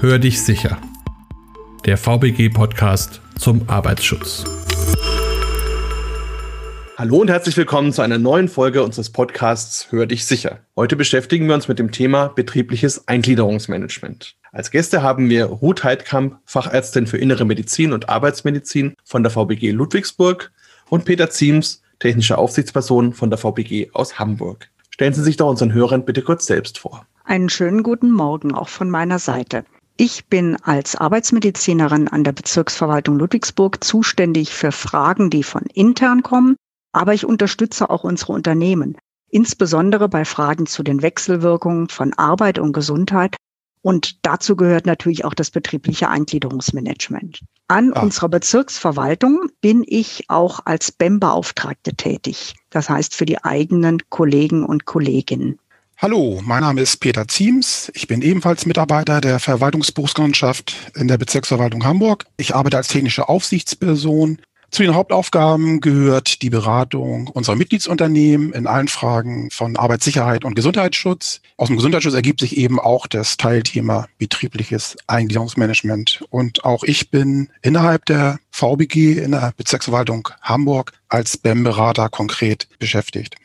Hör dich sicher. Der VBG-Podcast zum Arbeitsschutz. Hallo und herzlich willkommen zu einer neuen Folge unseres Podcasts Hör dich sicher. Heute beschäftigen wir uns mit dem Thema betriebliches Eingliederungsmanagement. Als Gäste haben wir Ruth Heidkamp, Fachärztin für Innere Medizin und Arbeitsmedizin von der VBG Ludwigsburg und Peter Ziems, technische Aufsichtsperson von der VBG aus Hamburg. Stellen Sie sich doch unseren Hörern bitte kurz selbst vor. Einen schönen guten Morgen auch von meiner Seite. Ich bin als Arbeitsmedizinerin an der Bezirksverwaltung Ludwigsburg zuständig für Fragen, die von intern kommen, aber ich unterstütze auch unsere Unternehmen, insbesondere bei Fragen zu den Wechselwirkungen von Arbeit und Gesundheit. Und dazu gehört natürlich auch das betriebliche Eingliederungsmanagement. An ah. unserer Bezirksverwaltung bin ich auch als BEM-Beauftragte tätig. Das heißt für die eigenen Kollegen und Kolleginnen. Hallo, mein Name ist Peter Ziems. Ich bin ebenfalls Mitarbeiter der Verwaltungsberufsgenossenschaft in der Bezirksverwaltung Hamburg. Ich arbeite als technische Aufsichtsperson. Zu den Hauptaufgaben gehört die Beratung unserer Mitgliedsunternehmen in allen Fragen von Arbeitssicherheit und Gesundheitsschutz. Aus dem Gesundheitsschutz ergibt sich eben auch das Teilthema betriebliches Eingliederungsmanagement. Und auch ich bin innerhalb der VBG in der Bezirksverwaltung Hamburg als BEM-Berater konkret beschäftigt.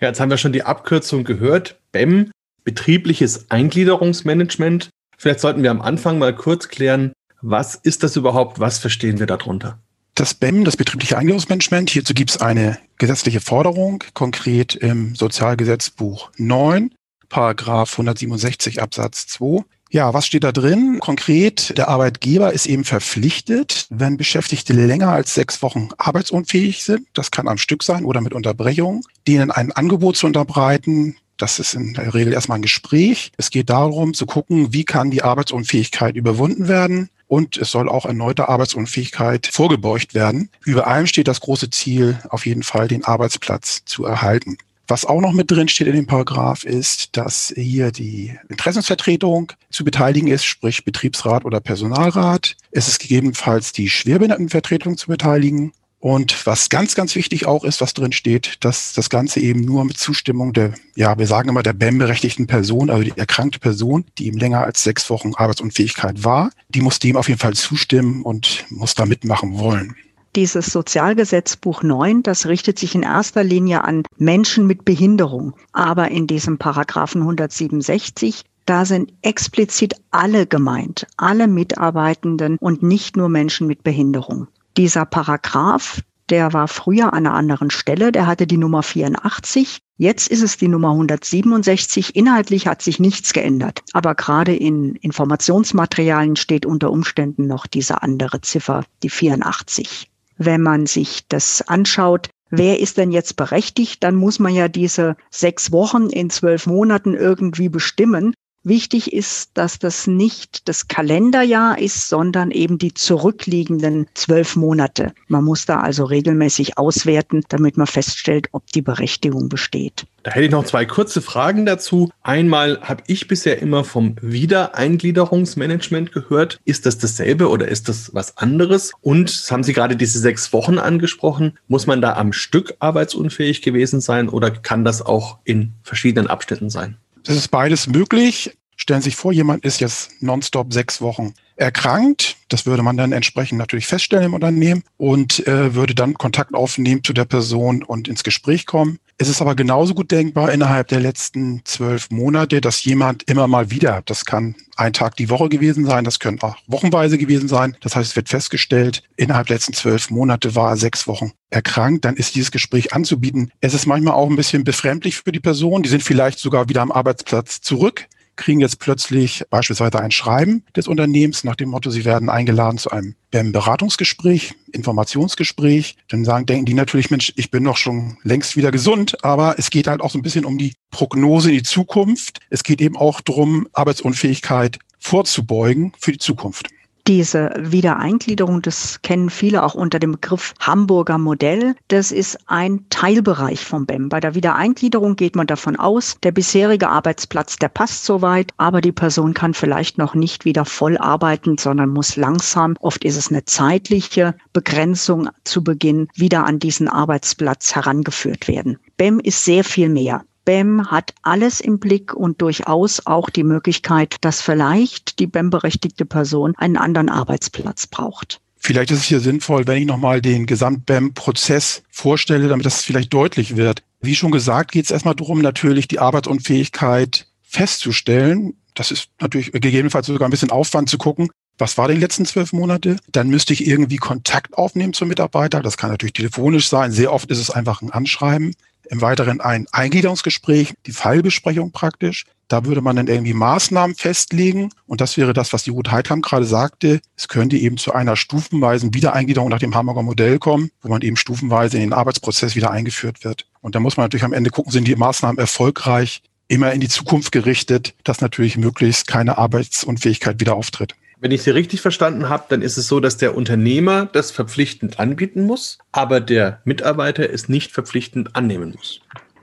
Ja, jetzt haben wir schon die Abkürzung gehört. BEM, betriebliches Eingliederungsmanagement. Vielleicht sollten wir am Anfang mal kurz klären, was ist das überhaupt? Was verstehen wir darunter? Das BEM, das betriebliche Eingliederungsmanagement, hierzu gibt es eine gesetzliche Forderung, konkret im Sozialgesetzbuch 9, Paragraph 167 Absatz 2. Ja, was steht da drin? Konkret, der Arbeitgeber ist eben verpflichtet, wenn Beschäftigte länger als sechs Wochen arbeitsunfähig sind, das kann am Stück sein oder mit Unterbrechung, denen ein Angebot zu unterbreiten, das ist in der Regel erstmal ein Gespräch. Es geht darum zu gucken, wie kann die Arbeitsunfähigkeit überwunden werden. Und es soll auch erneute Arbeitsunfähigkeit vorgebeugt werden. Über allem steht das große Ziel, auf jeden Fall den Arbeitsplatz zu erhalten. Was auch noch mit drin steht in dem Paragraph ist, dass hier die Interessensvertretung zu beteiligen ist, sprich Betriebsrat oder Personalrat. Es ist gegebenenfalls die Schwerbehindertenvertretung zu beteiligen. Und was ganz, ganz wichtig auch ist, was drin steht, dass das Ganze eben nur mit Zustimmung der, ja, wir sagen immer der BEM-berechtigten Person, also die erkrankte Person, die eben länger als sechs Wochen Arbeitsunfähigkeit war, die muss dem auf jeden Fall zustimmen und muss da mitmachen wollen. Dieses Sozialgesetzbuch 9, das richtet sich in erster Linie an Menschen mit Behinderung. Aber in diesem Paragraphen 167 da sind explizit alle gemeint, alle Mitarbeitenden und nicht nur Menschen mit Behinderung. Dieser Paragraph, der war früher an einer anderen Stelle, der hatte die Nummer 84. Jetzt ist es die Nummer 167. Inhaltlich hat sich nichts geändert. Aber gerade in Informationsmaterialien steht unter Umständen noch diese andere Ziffer, die 84 wenn man sich das anschaut, wer ist denn jetzt berechtigt, dann muss man ja diese sechs Wochen in zwölf Monaten irgendwie bestimmen. Wichtig ist, dass das nicht das Kalenderjahr ist, sondern eben die zurückliegenden zwölf Monate. Man muss da also regelmäßig auswerten, damit man feststellt, ob die Berechtigung besteht. Da hätte ich noch zwei kurze Fragen dazu. Einmal habe ich bisher immer vom Wiedereingliederungsmanagement gehört. Ist das dasselbe oder ist das was anderes? Und haben Sie gerade diese sechs Wochen angesprochen. Muss man da am Stück arbeitsunfähig gewesen sein oder kann das auch in verschiedenen Abschnitten sein? Das ist beides möglich. Stellen Sie sich vor, jemand ist jetzt nonstop sechs Wochen erkrankt. Das würde man dann entsprechend natürlich feststellen im Unternehmen und äh, würde dann Kontakt aufnehmen zu der Person und ins Gespräch kommen. Es ist aber genauso gut denkbar innerhalb der letzten zwölf Monate, dass jemand immer mal wieder, das kann ein Tag die Woche gewesen sein, das können auch wochenweise gewesen sein. Das heißt, es wird festgestellt, innerhalb der letzten zwölf Monate war er sechs Wochen erkrankt, dann ist dieses Gespräch anzubieten. Es ist manchmal auch ein bisschen befremdlich für die Person. Die sind vielleicht sogar wieder am Arbeitsplatz zurück kriegen jetzt plötzlich beispielsweise ein Schreiben des Unternehmens nach dem Motto, sie werden eingeladen zu einem Beratungsgespräch, Informationsgespräch. Dann sagen, denken die natürlich, Mensch, ich bin doch schon längst wieder gesund, aber es geht halt auch so ein bisschen um die Prognose in die Zukunft. Es geht eben auch darum, Arbeitsunfähigkeit vorzubeugen für die Zukunft. Diese Wiedereingliederung, das kennen viele auch unter dem Begriff Hamburger Modell. Das ist ein Teilbereich vom BEM. Bei der Wiedereingliederung geht man davon aus, der bisherige Arbeitsplatz, der passt soweit, aber die Person kann vielleicht noch nicht wieder voll arbeiten, sondern muss langsam, oft ist es eine zeitliche Begrenzung zu Beginn, wieder an diesen Arbeitsplatz herangeführt werden. BEM ist sehr viel mehr. BEM hat alles im Blick und durchaus auch die Möglichkeit, dass vielleicht die BEM-berechtigte Person einen anderen Arbeitsplatz braucht. Vielleicht ist es hier sinnvoll, wenn ich nochmal den Gesamt-BEM-Prozess vorstelle, damit das vielleicht deutlich wird. Wie schon gesagt, geht es erstmal darum, natürlich die Arbeitsunfähigkeit festzustellen. Das ist natürlich gegebenenfalls sogar ein bisschen Aufwand zu gucken, was war die letzten zwölf Monate? Dann müsste ich irgendwie Kontakt aufnehmen zum Mitarbeiter. Das kann natürlich telefonisch sein. Sehr oft ist es einfach ein Anschreiben. Im Weiteren ein Eingliederungsgespräch, die Fallbesprechung praktisch. Da würde man dann irgendwie Maßnahmen festlegen. Und das wäre das, was die Ruth Heidkamp gerade sagte. Es könnte eben zu einer stufenweisen Wiedereingliederung nach dem Hamburger Modell kommen, wo man eben stufenweise in den Arbeitsprozess wieder eingeführt wird. Und da muss man natürlich am Ende gucken, sind die Maßnahmen erfolgreich, immer in die Zukunft gerichtet, dass natürlich möglichst keine Arbeitsunfähigkeit wieder auftritt. Wenn ich Sie richtig verstanden habe, dann ist es so, dass der Unternehmer das verpflichtend anbieten muss, aber der Mitarbeiter es nicht verpflichtend annehmen muss.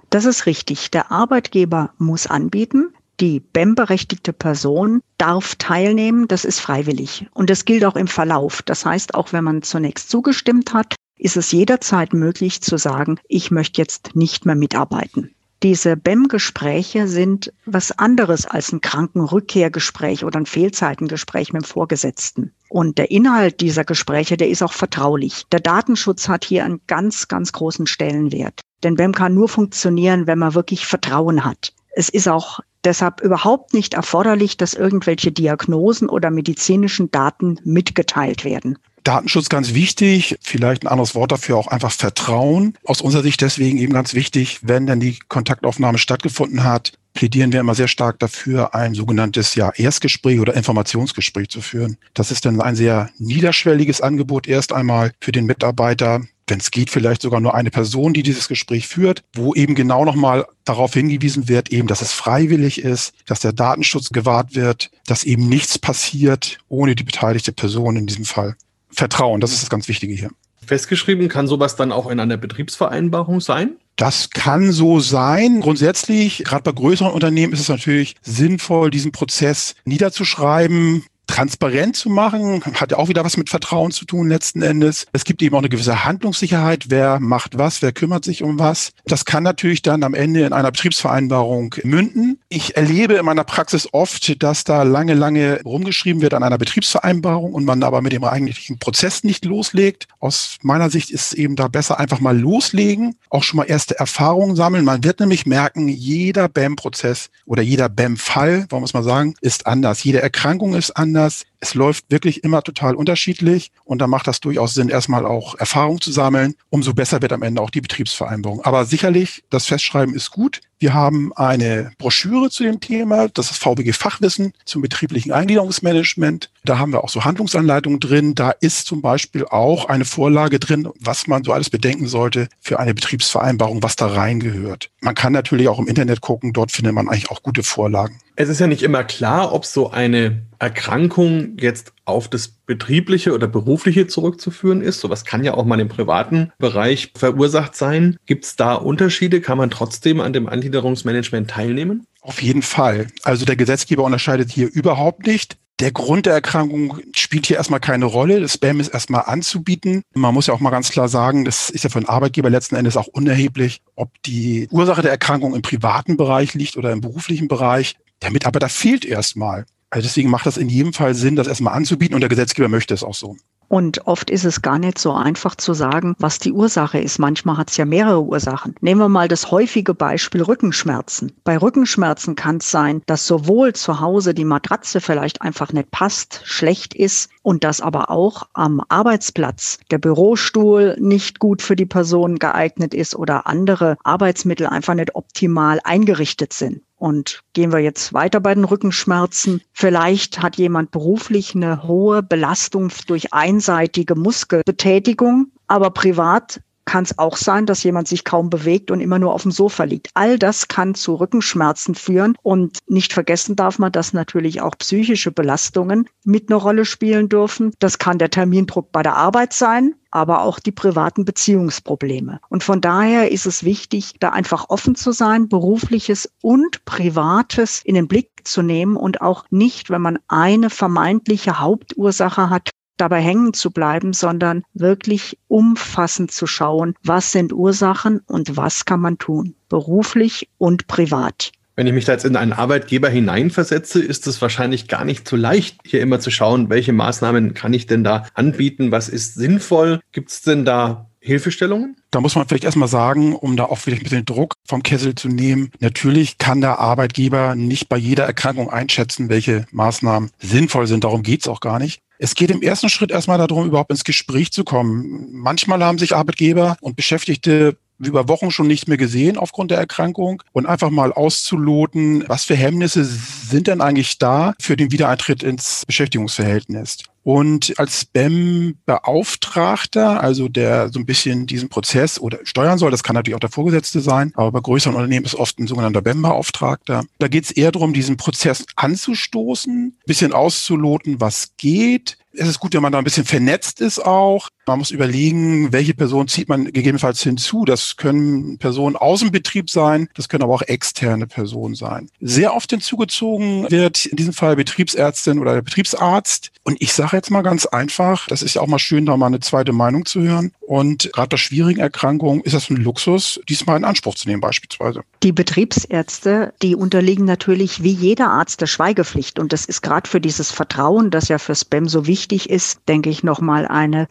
Das ist richtig. Der Arbeitgeber muss anbieten. Die BEM-berechtigte Person darf teilnehmen. Das ist freiwillig. Und das gilt auch im Verlauf. Das heißt, auch wenn man zunächst zugestimmt hat, ist es jederzeit möglich zu sagen, ich möchte jetzt nicht mehr mitarbeiten. Diese BEM-Gespräche sind was anderes als ein Krankenrückkehrgespräch oder ein Fehlzeitengespräch mit dem Vorgesetzten. Und der Inhalt dieser Gespräche, der ist auch vertraulich. Der Datenschutz hat hier einen ganz, ganz großen Stellenwert. Denn BEM kann nur funktionieren, wenn man wirklich Vertrauen hat. Es ist auch deshalb überhaupt nicht erforderlich, dass irgendwelche Diagnosen oder medizinischen Daten mitgeteilt werden. Datenschutz ganz wichtig, vielleicht ein anderes Wort dafür auch einfach Vertrauen. Aus unserer Sicht deswegen eben ganz wichtig, wenn dann die Kontaktaufnahme stattgefunden hat, plädieren wir immer sehr stark dafür, ein sogenanntes ja, Erstgespräch oder Informationsgespräch zu führen. Das ist dann ein sehr niederschwelliges Angebot erst einmal für den Mitarbeiter, wenn es geht, vielleicht sogar nur eine Person, die dieses Gespräch führt, wo eben genau nochmal darauf hingewiesen wird, eben, dass es freiwillig ist, dass der Datenschutz gewahrt wird, dass eben nichts passiert ohne die beteiligte Person in diesem Fall. Vertrauen, das ist das ganz Wichtige hier. Festgeschrieben kann sowas dann auch in einer Betriebsvereinbarung sein? Das kann so sein. Grundsätzlich, gerade bei größeren Unternehmen ist es natürlich sinnvoll, diesen Prozess niederzuschreiben, transparent zu machen, hat ja auch wieder was mit Vertrauen zu tun letzten Endes. Es gibt eben auch eine gewisse Handlungssicherheit, wer macht was, wer kümmert sich um was. Das kann natürlich dann am Ende in einer Betriebsvereinbarung münden. Ich erlebe in meiner Praxis oft, dass da lange, lange rumgeschrieben wird an einer Betriebsvereinbarung und man aber mit dem eigentlichen Prozess nicht loslegt. Aus meiner Sicht ist es eben da besser einfach mal loslegen, auch schon mal erste Erfahrungen sammeln. Man wird nämlich merken, jeder BAM-Prozess oder jeder BAM-Fall, wollen wir es mal sagen, ist anders. Jede Erkrankung ist anders anders. Es läuft wirklich immer total unterschiedlich und da macht das durchaus Sinn, erstmal auch Erfahrung zu sammeln. Umso besser wird am Ende auch die Betriebsvereinbarung. Aber sicherlich, das Festschreiben ist gut. Wir haben eine Broschüre zu dem Thema, das ist VBG Fachwissen zum betrieblichen Eingliederungsmanagement. Da haben wir auch so Handlungsanleitungen drin. Da ist zum Beispiel auch eine Vorlage drin, was man so alles bedenken sollte für eine Betriebsvereinbarung, was da reingehört. Man kann natürlich auch im Internet gucken, dort findet man eigentlich auch gute Vorlagen. Es ist ja nicht immer klar, ob so eine Erkrankung jetzt auf das betriebliche oder berufliche zurückzuführen ist. Sowas kann ja auch mal im privaten Bereich verursacht sein. Gibt es da Unterschiede? Kann man trotzdem an dem Angliederungsmanagement teilnehmen? Auf jeden Fall. Also der Gesetzgeber unterscheidet hier überhaupt nicht. Der Grund der Erkrankung spielt hier erstmal keine Rolle. Das Spam ist erstmal anzubieten. Man muss ja auch mal ganz klar sagen, das ist ja für den Arbeitgeber letzten Endes auch unerheblich, ob die Ursache der Erkrankung im privaten Bereich liegt oder im beruflichen Bereich. Der Mitarbeiter fehlt erstmal. Also deswegen macht das in jedem Fall Sinn, das erstmal anzubieten und der Gesetzgeber möchte es auch so. Und oft ist es gar nicht so einfach zu sagen, was die Ursache ist. Manchmal hat es ja mehrere Ursachen. Nehmen wir mal das häufige Beispiel Rückenschmerzen. Bei Rückenschmerzen kann es sein, dass sowohl zu Hause die Matratze vielleicht einfach nicht passt, schlecht ist und dass aber auch am Arbeitsplatz der Bürostuhl nicht gut für die Person geeignet ist oder andere Arbeitsmittel einfach nicht optimal eingerichtet sind. Und gehen wir jetzt weiter bei den Rückenschmerzen. Vielleicht hat jemand beruflich eine hohe Belastung durch einseitige Muskelbetätigung, aber privat kann es auch sein, dass jemand sich kaum bewegt und immer nur auf dem Sofa liegt. All das kann zu Rückenschmerzen führen. Und nicht vergessen darf man, dass natürlich auch psychische Belastungen mit einer Rolle spielen dürfen. Das kann der Termindruck bei der Arbeit sein aber auch die privaten Beziehungsprobleme. Und von daher ist es wichtig, da einfach offen zu sein, berufliches und privates in den Blick zu nehmen und auch nicht, wenn man eine vermeintliche Hauptursache hat, dabei hängen zu bleiben, sondern wirklich umfassend zu schauen, was sind Ursachen und was kann man tun, beruflich und privat. Wenn ich mich da jetzt in einen Arbeitgeber hineinversetze, ist es wahrscheinlich gar nicht so leicht, hier immer zu schauen, welche Maßnahmen kann ich denn da anbieten, was ist sinnvoll. Gibt es denn da Hilfestellungen? Da muss man vielleicht erstmal sagen, um da auch vielleicht ein bisschen Druck vom Kessel zu nehmen. Natürlich kann der Arbeitgeber nicht bei jeder Erkrankung einschätzen, welche Maßnahmen sinnvoll sind. Darum geht's auch gar nicht. Es geht im ersten Schritt erstmal darum, überhaupt ins Gespräch zu kommen. Manchmal haben sich Arbeitgeber und Beschäftigte über Wochen schon nicht mehr gesehen aufgrund der Erkrankung und einfach mal auszuloten, was für Hemmnisse sind denn eigentlich da für den Wiedereintritt ins Beschäftigungsverhältnis. Und als BEM-Beauftragter, also der so ein bisschen diesen Prozess oder steuern soll, das kann natürlich auch der Vorgesetzte sein, aber bei größeren Unternehmen ist oft ein sogenannter BEM-Beauftragter. Da geht es eher darum, diesen Prozess anzustoßen, bisschen auszuloten, was geht, es ist gut, wenn man da ein bisschen vernetzt ist auch. Man muss überlegen, welche Person zieht man gegebenenfalls hinzu. Das können Personen aus dem Betrieb sein, das können aber auch externe Personen sein. Sehr oft hinzugezogen wird in diesem Fall Betriebsärztin oder der Betriebsarzt. Und ich sage jetzt mal ganz einfach, das ist ja auch mal schön, da mal eine zweite Meinung zu hören. Und gerade bei schwierigen Erkrankungen ist das ein Luxus, diesmal in Anspruch zu nehmen beispielsweise. Die Betriebsärzte, die unterliegen natürlich wie jeder Arzt der Schweigepflicht. Und das ist gerade für dieses Vertrauen, das ja für Spam so wichtig ist, denke ich, nochmal eine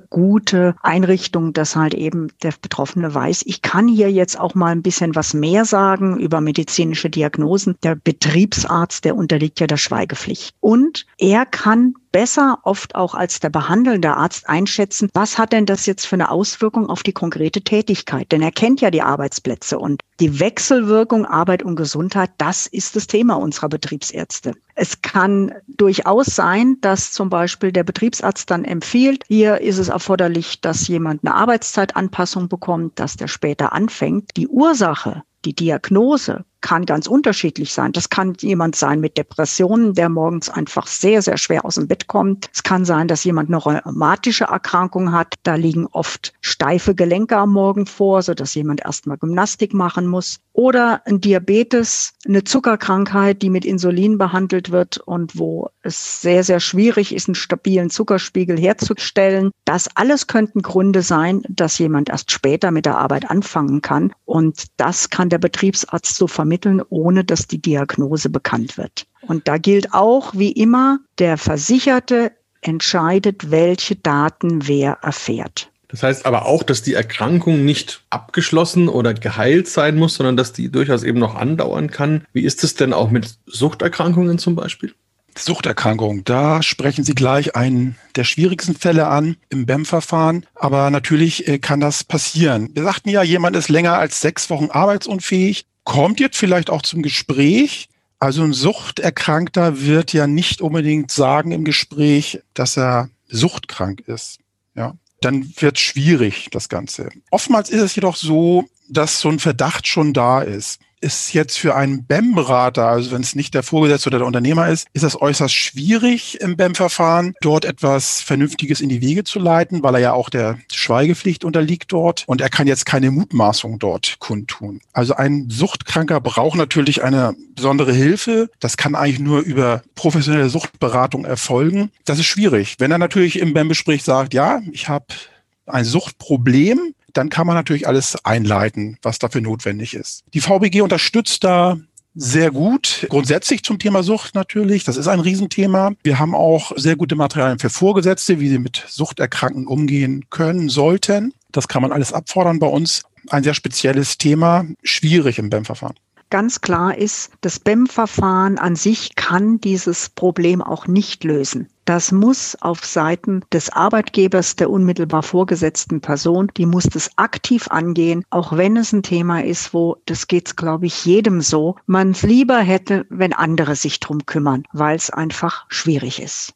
gute Einrichtung, dass halt eben der Betroffene weiß, ich kann hier jetzt auch mal ein bisschen was mehr sagen über medizinische Diagnosen. Der Betriebsarzt, der unterliegt ja der Schweigepflicht. Und er kann besser oft auch als der behandelnde Arzt einschätzen, was hat denn das jetzt für eine Auswirkung auf die konkrete Tätigkeit? Denn er kennt ja die Arbeitsplätze und die Wechselwirkung Arbeit und Gesundheit, das ist das Thema unserer Betriebsärzte. Es kann durchaus sein, dass zum Beispiel der Betriebsarzt dann empfiehlt, hier ist es erforderlich, dass jemand eine Arbeitszeitanpassung bekommt, dass der später anfängt. Die Ursache, die Diagnose kann ganz unterschiedlich sein. Das kann jemand sein mit Depressionen, der morgens einfach sehr, sehr schwer aus dem Bett kommt. Es kann sein, dass jemand eine rheumatische Erkrankung hat. Da liegen oft steife Gelenke am Morgen vor, sodass jemand erstmal Gymnastik machen muss. Oder ein Diabetes, eine Zuckerkrankheit, die mit Insulin behandelt wird und wo es sehr, sehr schwierig ist, einen stabilen Zuckerspiegel herzustellen. Das alles könnten Gründe sein, dass jemand erst später mit der Arbeit anfangen kann. Und das kann der Betriebsarzt so vermitteln vermitteln, ohne dass die Diagnose bekannt wird. Und da gilt auch, wie immer, der Versicherte entscheidet, welche Daten wer erfährt. Das heißt aber auch, dass die Erkrankung nicht abgeschlossen oder geheilt sein muss, sondern dass die durchaus eben noch andauern kann. Wie ist es denn auch mit Suchterkrankungen zum Beispiel? Suchterkrankung, da sprechen Sie gleich einen der schwierigsten Fälle an im BEM-Verfahren. Aber natürlich äh, kann das passieren. Wir sagten ja, jemand ist länger als sechs Wochen arbeitsunfähig kommt jetzt vielleicht auch zum Gespräch. Also ein Suchterkrankter wird ja nicht unbedingt sagen im Gespräch, dass er suchtkrank ist. Ja, dann wird schwierig das Ganze. Oftmals ist es jedoch so, dass so ein Verdacht schon da ist ist jetzt für einen BEM-Berater, also wenn es nicht der Vorgesetzte oder der Unternehmer ist, ist das äußerst schwierig im BEM-Verfahren, dort etwas Vernünftiges in die Wege zu leiten, weil er ja auch der Schweigepflicht unterliegt dort und er kann jetzt keine Mutmaßung dort kundtun. Also ein Suchtkranker braucht natürlich eine besondere Hilfe. Das kann eigentlich nur über professionelle Suchtberatung erfolgen. Das ist schwierig. Wenn er natürlich im BEM-Gespräch sagt, ja, ich habe ein Suchtproblem, dann kann man natürlich alles einleiten, was dafür notwendig ist. Die VBG unterstützt da sehr gut. Grundsätzlich zum Thema Sucht natürlich. Das ist ein Riesenthema. Wir haben auch sehr gute Materialien für Vorgesetzte, wie sie mit Suchterkrankten umgehen können, sollten. Das kann man alles abfordern bei uns. Ein sehr spezielles Thema, schwierig im BEM-Verfahren. Ganz klar ist, das BEM-Verfahren an sich kann dieses Problem auch nicht lösen. Das muss auf Seiten des Arbeitgebers, der unmittelbar vorgesetzten Person, die muss das aktiv angehen, auch wenn es ein Thema ist, wo, das geht's, glaube ich, jedem so, man es lieber hätte, wenn andere sich drum kümmern, weil es einfach schwierig ist.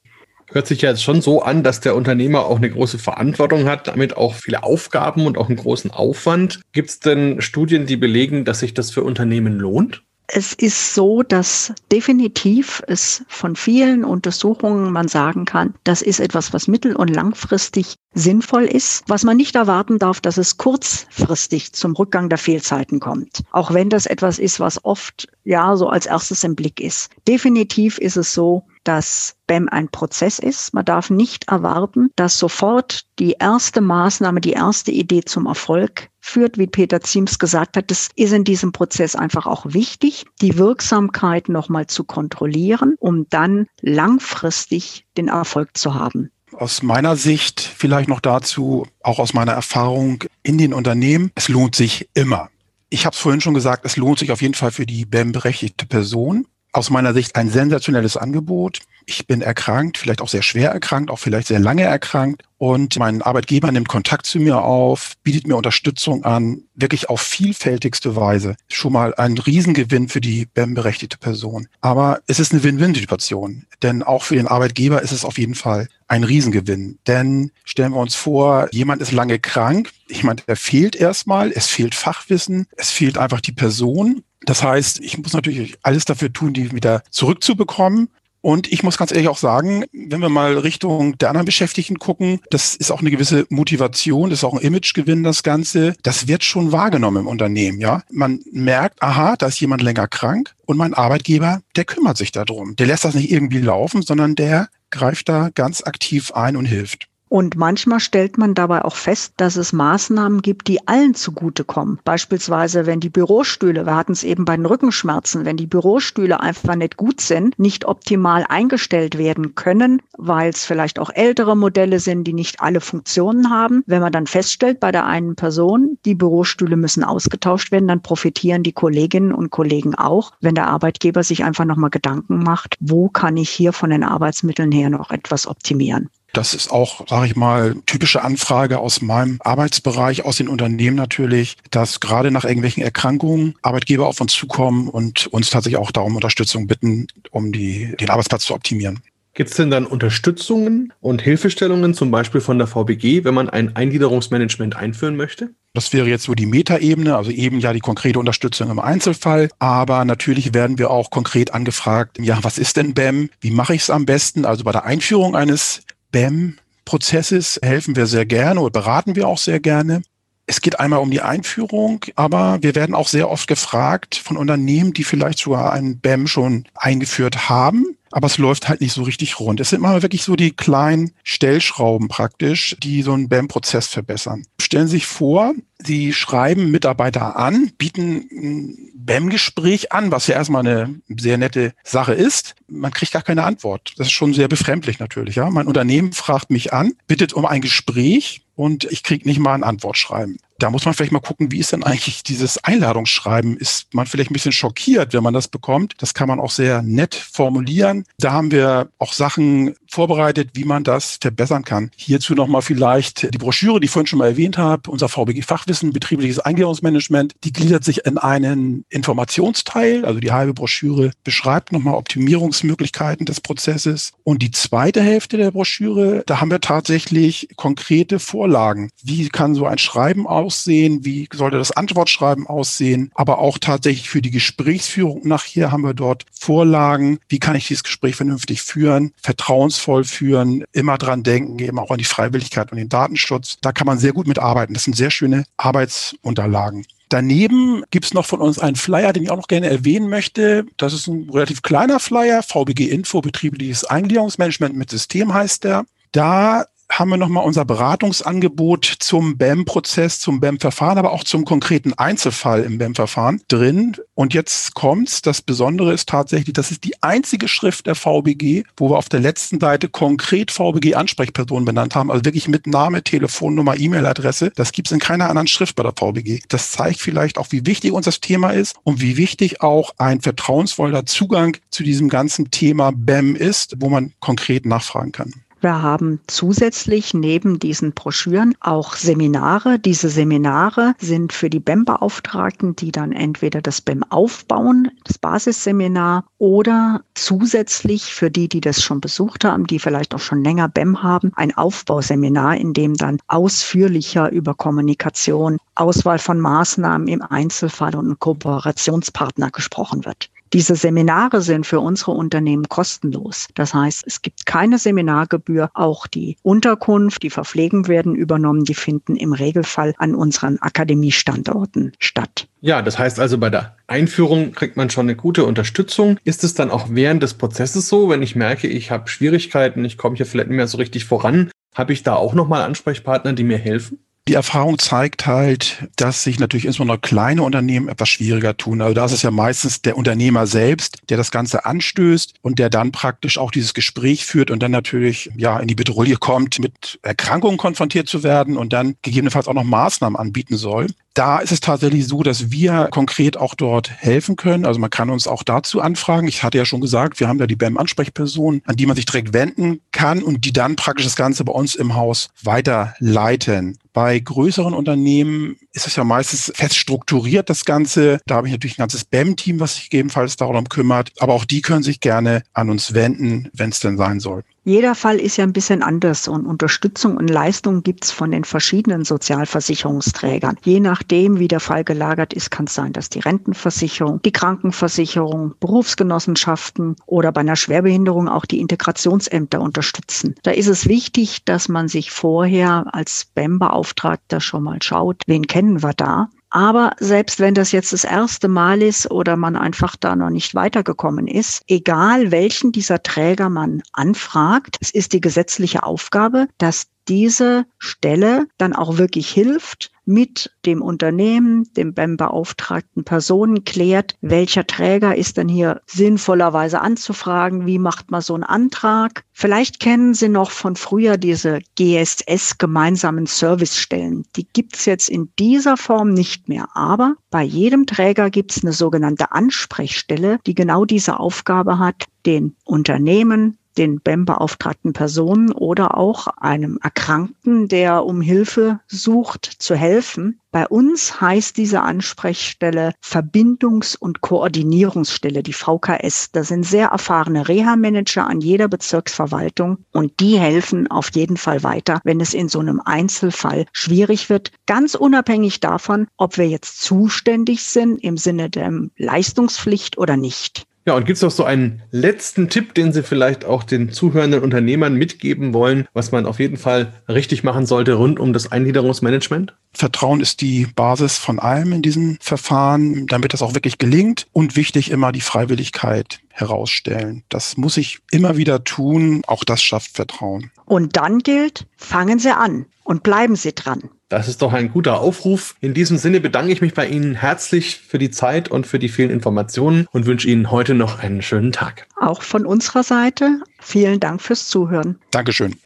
Hört sich ja jetzt schon so an, dass der Unternehmer auch eine große Verantwortung hat, damit auch viele Aufgaben und auch einen großen Aufwand. Gibt es denn Studien, die belegen, dass sich das für Unternehmen lohnt? Es ist so, dass definitiv es von vielen Untersuchungen man sagen kann, das ist etwas, was mittel- und langfristig sinnvoll ist. Was man nicht erwarten darf, dass es kurzfristig zum Rückgang der Fehlzeiten kommt. Auch wenn das etwas ist, was oft ja so als erstes im Blick ist. Definitiv ist es so, dass BEM ein Prozess ist. Man darf nicht erwarten, dass sofort die erste Maßnahme, die erste Idee zum Erfolg führt, wie Peter Ziems gesagt hat. Das ist in diesem Prozess einfach auch wichtig, die Wirksamkeit nochmal zu kontrollieren, um dann langfristig den Erfolg zu haben. Aus meiner Sicht vielleicht noch dazu, auch aus meiner Erfahrung in den Unternehmen, es lohnt sich immer. Ich habe es vorhin schon gesagt, es lohnt sich auf jeden Fall für die BEM-berechtigte Person. Aus meiner Sicht ein sensationelles Angebot ich bin erkrankt, vielleicht auch sehr schwer erkrankt, auch vielleicht sehr lange erkrankt. Und mein Arbeitgeber nimmt Kontakt zu mir auf, bietet mir Unterstützung an, wirklich auf vielfältigste Weise. Schon mal ein Riesengewinn für die BEM-berechtigte Person. Aber es ist eine Win-Win-Situation. Denn auch für den Arbeitgeber ist es auf jeden Fall ein Riesengewinn. Denn stellen wir uns vor, jemand ist lange krank. Ich meine, er fehlt erstmal, es fehlt Fachwissen, es fehlt einfach die Person. Das heißt, ich muss natürlich alles dafür tun, die wieder zurückzubekommen. Und ich muss ganz ehrlich auch sagen, wenn wir mal Richtung der anderen Beschäftigten gucken, das ist auch eine gewisse Motivation, das ist auch ein Imagegewinn, das Ganze. Das wird schon wahrgenommen im Unternehmen, ja. Man merkt, aha, da ist jemand länger krank und mein Arbeitgeber, der kümmert sich darum. Der lässt das nicht irgendwie laufen, sondern der greift da ganz aktiv ein und hilft. Und manchmal stellt man dabei auch fest, dass es Maßnahmen gibt, die allen zugutekommen. Beispielsweise, wenn die Bürostühle, wir hatten es eben bei den Rückenschmerzen, wenn die Bürostühle einfach nicht gut sind, nicht optimal eingestellt werden können, weil es vielleicht auch ältere Modelle sind, die nicht alle Funktionen haben. Wenn man dann feststellt bei der einen Person, die Bürostühle müssen ausgetauscht werden, dann profitieren die Kolleginnen und Kollegen auch, wenn der Arbeitgeber sich einfach nochmal Gedanken macht, wo kann ich hier von den Arbeitsmitteln her noch etwas optimieren. Das ist auch, sage ich mal, typische Anfrage aus meinem Arbeitsbereich, aus den Unternehmen natürlich, dass gerade nach irgendwelchen Erkrankungen Arbeitgeber auf uns zukommen und uns tatsächlich auch darum Unterstützung bitten, um die, den Arbeitsplatz zu optimieren. Gibt es denn dann Unterstützungen und Hilfestellungen, zum Beispiel von der VBG, wenn man ein Eingliederungsmanagement einführen möchte? Das wäre jetzt so die Metaebene, also eben ja die konkrete Unterstützung im Einzelfall. Aber natürlich werden wir auch konkret angefragt, ja, was ist denn BEM? Wie mache ich es am besten? Also bei der Einführung eines BEM-Prozesses helfen wir sehr gerne oder beraten wir auch sehr gerne. Es geht einmal um die Einführung, aber wir werden auch sehr oft gefragt von Unternehmen, die vielleicht sogar einen BEM schon eingeführt haben, aber es läuft halt nicht so richtig rund. Es sind mal wirklich so die kleinen Stellschrauben praktisch, die so einen BEM-Prozess verbessern. Stellen Sie sich vor, Sie schreiben Mitarbeiter an, bieten ein BEM-Gespräch an, was ja erstmal eine sehr nette Sache ist. Man kriegt gar keine Antwort. Das ist schon sehr befremdlich natürlich. Ja? Mein Unternehmen fragt mich an, bittet um ein Gespräch und ich kriege nicht mal ein Antwortschreiben da muss man vielleicht mal gucken, wie ist denn eigentlich dieses Einladungsschreiben? Ist man vielleicht ein bisschen schockiert, wenn man das bekommt? Das kann man auch sehr nett formulieren. Da haben wir auch Sachen vorbereitet, wie man das verbessern kann. Hierzu nochmal vielleicht die Broschüre, die ich vorhin schon mal erwähnt habe, unser VBG Fachwissen, betriebliches Eingliederungsmanagement. Die gliedert sich in einen Informationsteil, also die halbe Broschüre beschreibt nochmal Optimierungsmöglichkeiten des Prozesses. Und die zweite Hälfte der Broschüre, da haben wir tatsächlich konkrete Vorlagen. Wie kann so ein Schreiben aus aussehen, wie sollte das Antwortschreiben aussehen, aber auch tatsächlich für die Gesprächsführung nachher haben wir dort Vorlagen, wie kann ich dieses Gespräch vernünftig führen, vertrauensvoll führen, immer dran denken, eben auch an die Freiwilligkeit und den Datenschutz. Da kann man sehr gut mitarbeiten. Das sind sehr schöne Arbeitsunterlagen. Daneben gibt's noch von uns einen Flyer, den ich auch noch gerne erwähnen möchte. Das ist ein relativ kleiner Flyer, VBG Info, betriebliches Eingliederungsmanagement mit System heißt der. Da haben wir nochmal unser Beratungsangebot zum BEM-Prozess, zum BEM-Verfahren, aber auch zum konkreten Einzelfall im BEM-Verfahren drin. Und jetzt kommt's. Das Besondere ist tatsächlich, das ist die einzige Schrift der VBG, wo wir auf der letzten Seite konkret VBG-Ansprechpersonen benannt haben. Also wirklich mit Name, Telefonnummer, E-Mail-Adresse. Das gibt's in keiner anderen Schrift bei der VBG. Das zeigt vielleicht auch, wie wichtig uns das Thema ist und wie wichtig auch ein vertrauensvoller Zugang zu diesem ganzen Thema BEM ist, wo man konkret nachfragen kann. Wir haben zusätzlich neben diesen Broschüren auch Seminare. Diese Seminare sind für die BEM-Beauftragten, die dann entweder das BEM aufbauen, das Basisseminar, oder zusätzlich für die, die das schon besucht haben, die vielleicht auch schon länger BEM haben, ein Aufbauseminar, in dem dann ausführlicher über Kommunikation, Auswahl von Maßnahmen im Einzelfall und Kooperationspartner gesprochen wird. Diese Seminare sind für unsere Unternehmen kostenlos. Das heißt, es gibt keine Seminargebühr. Auch die Unterkunft, die Verpflegung werden übernommen. Die finden im Regelfall an unseren Akademiestandorten statt. Ja, das heißt also, bei der Einführung kriegt man schon eine gute Unterstützung. Ist es dann auch während des Prozesses so, wenn ich merke, ich habe Schwierigkeiten, ich komme hier vielleicht nicht mehr so richtig voran, habe ich da auch nochmal Ansprechpartner, die mir helfen? Die Erfahrung zeigt halt, dass sich natürlich insbesondere kleine Unternehmen etwas schwieriger tun. Also da ist es ja meistens der Unternehmer selbst, der das Ganze anstößt und der dann praktisch auch dieses Gespräch führt und dann natürlich ja in die Bedrohung kommt, mit Erkrankungen konfrontiert zu werden und dann gegebenenfalls auch noch Maßnahmen anbieten soll. Da ist es tatsächlich so, dass wir konkret auch dort helfen können. Also man kann uns auch dazu anfragen. Ich hatte ja schon gesagt, wir haben da die BAM-Ansprechperson, an die man sich direkt wenden kann und die dann praktisch das Ganze bei uns im Haus weiterleiten. Bei größeren Unternehmen ist es ja meistens fest strukturiert, das Ganze. Da habe ich natürlich ein ganzes BAM-Team, was sich gegebenenfalls darum kümmert. Aber auch die können sich gerne an uns wenden, wenn es denn sein soll. Jeder Fall ist ja ein bisschen anders und Unterstützung und Leistung gibt's von den verschiedenen Sozialversicherungsträgern. Je nachdem, wie der Fall gelagert ist, kann es sein, dass die Rentenversicherung, die Krankenversicherung, Berufsgenossenschaften oder bei einer Schwerbehinderung auch die Integrationsämter unterstützen. Da ist es wichtig, dass man sich vorher als BEM-Beauftragter schon mal schaut, wen kennen wir da aber selbst wenn das jetzt das erste Mal ist oder man einfach da noch nicht weitergekommen ist, egal welchen dieser Träger man anfragt, es ist die gesetzliche Aufgabe, dass diese Stelle dann auch wirklich hilft, mit dem Unternehmen, dem BEM-beauftragten Personen klärt, welcher Träger ist denn hier sinnvollerweise anzufragen, wie macht man so einen Antrag. Vielleicht kennen Sie noch von früher diese GSS gemeinsamen Servicestellen. Die gibt's jetzt in dieser Form nicht mehr, aber bei jedem Träger gibt's eine sogenannte Ansprechstelle, die genau diese Aufgabe hat, den Unternehmen, den BEM-beauftragten Personen oder auch einem Erkrankten, der um Hilfe sucht, zu helfen. Bei uns heißt diese Ansprechstelle Verbindungs- und Koordinierungsstelle, die VKS. Da sind sehr erfahrene Reha-Manager an jeder Bezirksverwaltung und die helfen auf jeden Fall weiter, wenn es in so einem Einzelfall schwierig wird. Ganz unabhängig davon, ob wir jetzt zuständig sind im Sinne der Leistungspflicht oder nicht. Ja, und gibt es noch so einen letzten Tipp, den Sie vielleicht auch den zuhörenden Unternehmern mitgeben wollen, was man auf jeden Fall richtig machen sollte rund um das Eingliederungsmanagement? Vertrauen ist die Basis von allem in diesem Verfahren, damit das auch wirklich gelingt. Und wichtig immer die Freiwilligkeit herausstellen. Das muss ich immer wieder tun. Auch das schafft Vertrauen. Und dann gilt, fangen Sie an und bleiben Sie dran. Das ist doch ein guter Aufruf. In diesem Sinne bedanke ich mich bei Ihnen herzlich für die Zeit und für die vielen Informationen und wünsche Ihnen heute noch einen schönen Tag. Auch von unserer Seite vielen Dank fürs Zuhören. Dankeschön.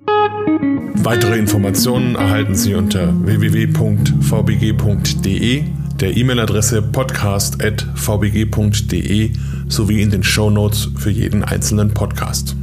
Weitere Informationen erhalten Sie unter www.vbg.de, der E-Mail-Adresse podcast.vbg.de sowie in den Show Notes für jeden einzelnen Podcast.